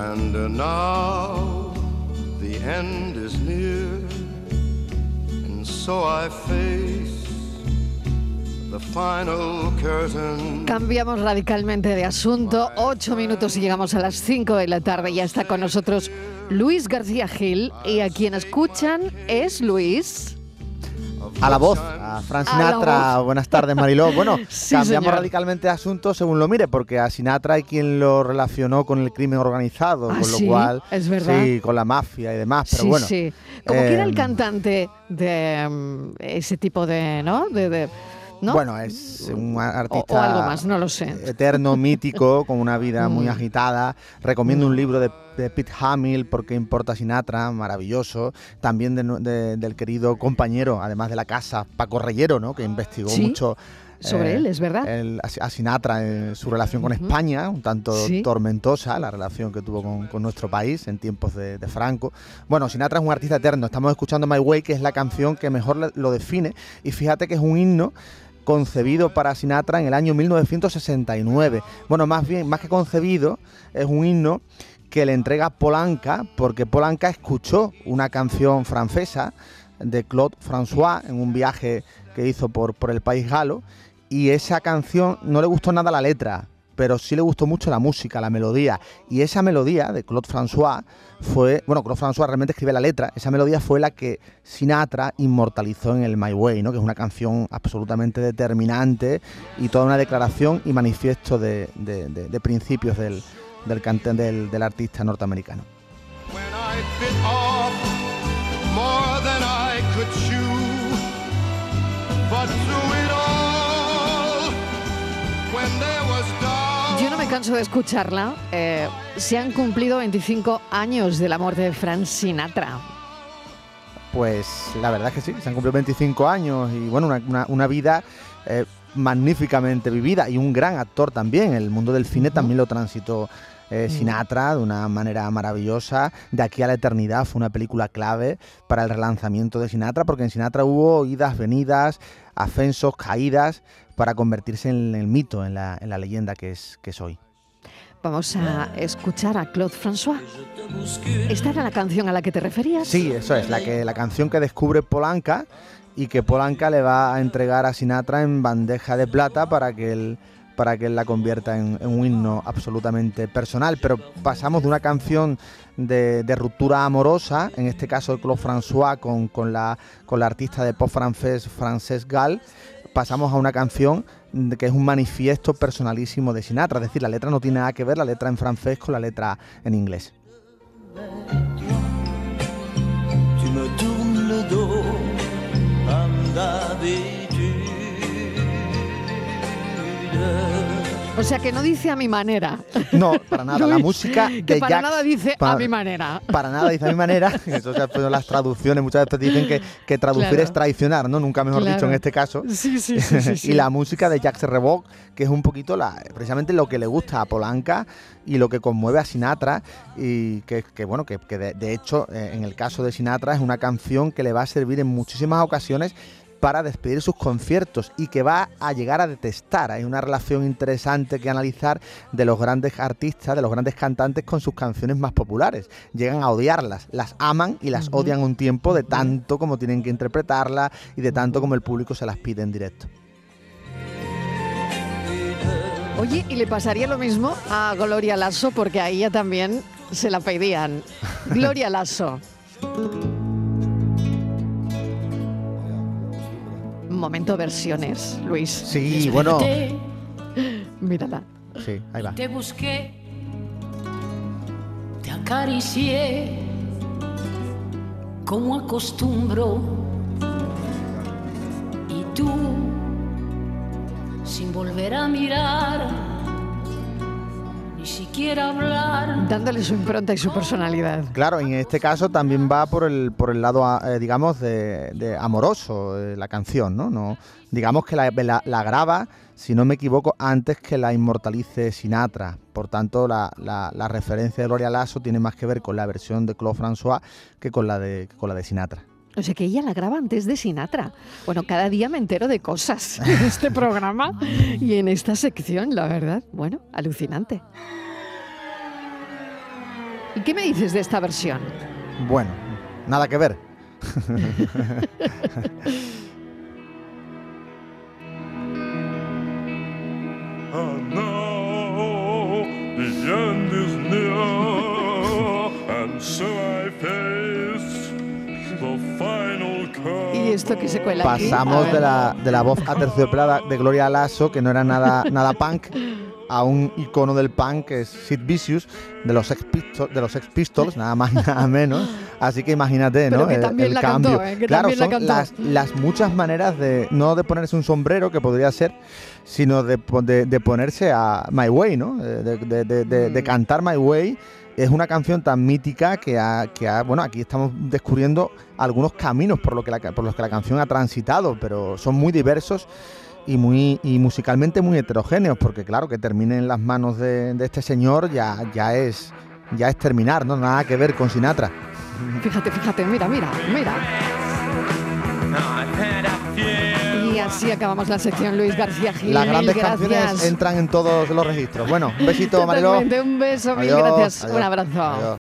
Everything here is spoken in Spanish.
And now the end is near, and so I face the final curtain. Cambiamos radicalmente de asunto. Ocho minutos y llegamos a las cinco de la tarde. Ya está con nosotros Luis García Gil y a quien escuchan es Luis. A la voz, a Frank A la Sinatra. Buenas tardes, Mariló. Bueno, Sí, cambiamos señor. radicalmente de asunto según lo mire, porque a Sinatra hay quien lo relacionó con el crimen organizado, Ah, con lo sí, cual. es verdad. Sí, con la mafia y demás. Pero sí, bueno. sí. Como que era el eh, cantante de mm, ese tipo de, ¿no? De, de- ¿no? Bueno, es un artista. o algo más, no lo sé. eterno, mítico, con una vida muy Mm. agitada. Recomiendo un libro de, de Pete Hamill, Porque importa Sinatra, maravilloso. También de del querido compañero, además de la casa, Paco Reyero, ¿no? que investigó Sí, mucho. sobre eh, él, es verdad. el- a Sinatra, en su relación con. España, un tanto Sí. tormentosa, la relación que tuvo con, con nuestro país en tiempos de, de Franco. Bueno, Sinatra es un artista eterno. Estamos escuchando My Way, que es la canción que mejor lo define. Y fíjate que es un himno concebido para Sinatra en el año 1969. Bueno, más bien, más que concebido, es un himno que le entrega Polanca, porque Polanca escuchó una canción francesa de Claude François en un viaje que hizo por, por el país galo, y esa canción no le gustó nada la letra, pero sí le gustó mucho la música, la melodía, y esa melodía de Claude François fue, bueno, Claude François realmente escribe la letra, esa melodía fue la que Sinatra inmortalizó en el My Way, ¿no? que es una canción absolutamente determinante y toda una declaración y manifiesto de, de- principios del, del, cante- del, del artista norteamericano. I canso de escucharla. Eh, se han cumplido 25 años de la muerte de Frank Sinatra. Pues la verdad es que sí, se han cumplido 25 años y bueno, una, una- una vida eh, magníficamente vivida y un gran actor también. El mundo del cine también lo transitó eh, Mm. Sinatra de una manera maravillosa. De aquí a la eternidad fue una película clave para el relanzamiento de Sinatra, porque en Sinatra hubo idas, venidas, ascensos, caídas, para convertirse en el mito, en la, en la leyenda que es, que es hoy. Vamos a escuchar a Claude François. ¿Esta era la canción a la que te referías? Sí, eso es, la, que, la canción que descubre Polanca y que Polanca le va a entregar a Sinatra en bandeja de plata para que él, para que él la convierta en, un himno absolutamente personal. Pero pasamos de una canción de, de ruptura amorosa, en este caso de Claude François con, con la, con la artista de pop francés Frances Gall, pasamos a una canción que es un manifiesto personalísimo de Sinatra, es decir, la letra no tiene nada que ver la letra en francés con la letra en inglés. O sea que no dice a mi manera. No, para nada, la música que de para Jacques- nada dice a para- mi manera. Para nada dice a mi manera. Eso se ha puesto en las traducciones. Muchas veces dicen que, que traducir Claro. es traicionar, ¿no? Nunca mejor Claro. dicho en este caso. Sí, sí, sí, sí, sí. y la música de Jacques Revoc, que es un poquito la, precisamente lo que le gusta a Polanca y lo que conmueve a Sinatra. Y que, que, bueno, que, que de, de hecho, eh, en el caso de Sinatra, es una canción que le va a servir en muchísimas ocasiones para despedir sus conciertos y que va a llegar a detestar. Hay una relación interesante que analizar de los grandes artistas, de los grandes cantantes con sus canciones más populares. Llegan a odiarlas, las aman y las odian un tiempo de tanto como tienen que interpretarlas y de tanto como el público se las pide en directo. Oye, ¿y le pasaría lo mismo a Gloria Lasso? Porque a ella también se la pedían. Gloria Lasso. Momento versiones, Luis. Sí, bueno, Mírala. sí, ahí va. Te busqué, te acaricié, como acostumbro. Y tú, sin volver a mirar, siquiera hablar. Dándole su impronta y su personalidad. Claro, en este caso también va por el, por el lado, eh, digamos, de, de amoroso eh, la canción, ¿no? no digamos que la, la- la graba, si no me equivoco, antes que la inmortalice Sinatra. Por tanto, la, la- la referencia de Gloria Lasso tiene más que ver con la versión de Claude François que con la de, que con la de Sinatra. O sea que ella la graba antes de Sinatra. Bueno, cada día me entero de cosas en este programa y en esta sección, la verdad. Bueno, alucinante. ¿Y qué me dices de esta versión? Bueno, nada que ver. And now the end is near, and so I face the final curve. ¿Y esto que se cuela aquí? Pasamos de la, de la voz aterciopelada de Gloria Lasso, que no era nada, nada punk, a un icono del punk que es Sid Vicious, de los Sex Pistols, de los Sex Pistols nada más y nada menos. Así que imagínate, Pero ¿no? que el, también el la cambio. cantó, ¿eh? Que claro, también son las, las muchas maneras de, no de ponerse un sombrero, que podría ser, sino de, po- de- de ponerse a My Way, ¿no? Eh, De, Mm. cantar My Way. Es una canción tan mítica que ha, que ha- bueno, aquí estamos descubriendo algunos caminos por, lo que la, por los que la canción ha transitado, pero son muy diversos y muy y musicalmente muy heterogéneos, porque claro, que termine en las manos de, de este señor ya, ya es ya es terminar, ¿no? Nada que ver con Sinatra. Fíjate, fíjate, mira, mira, mira. Y así acabamos la sección Luis García Gil. Las grandes gracias. canciones entran en todos los registros. Bueno, un besito, Mariló. Un beso, mil Adiós, gracias. Un abrazo. adiós.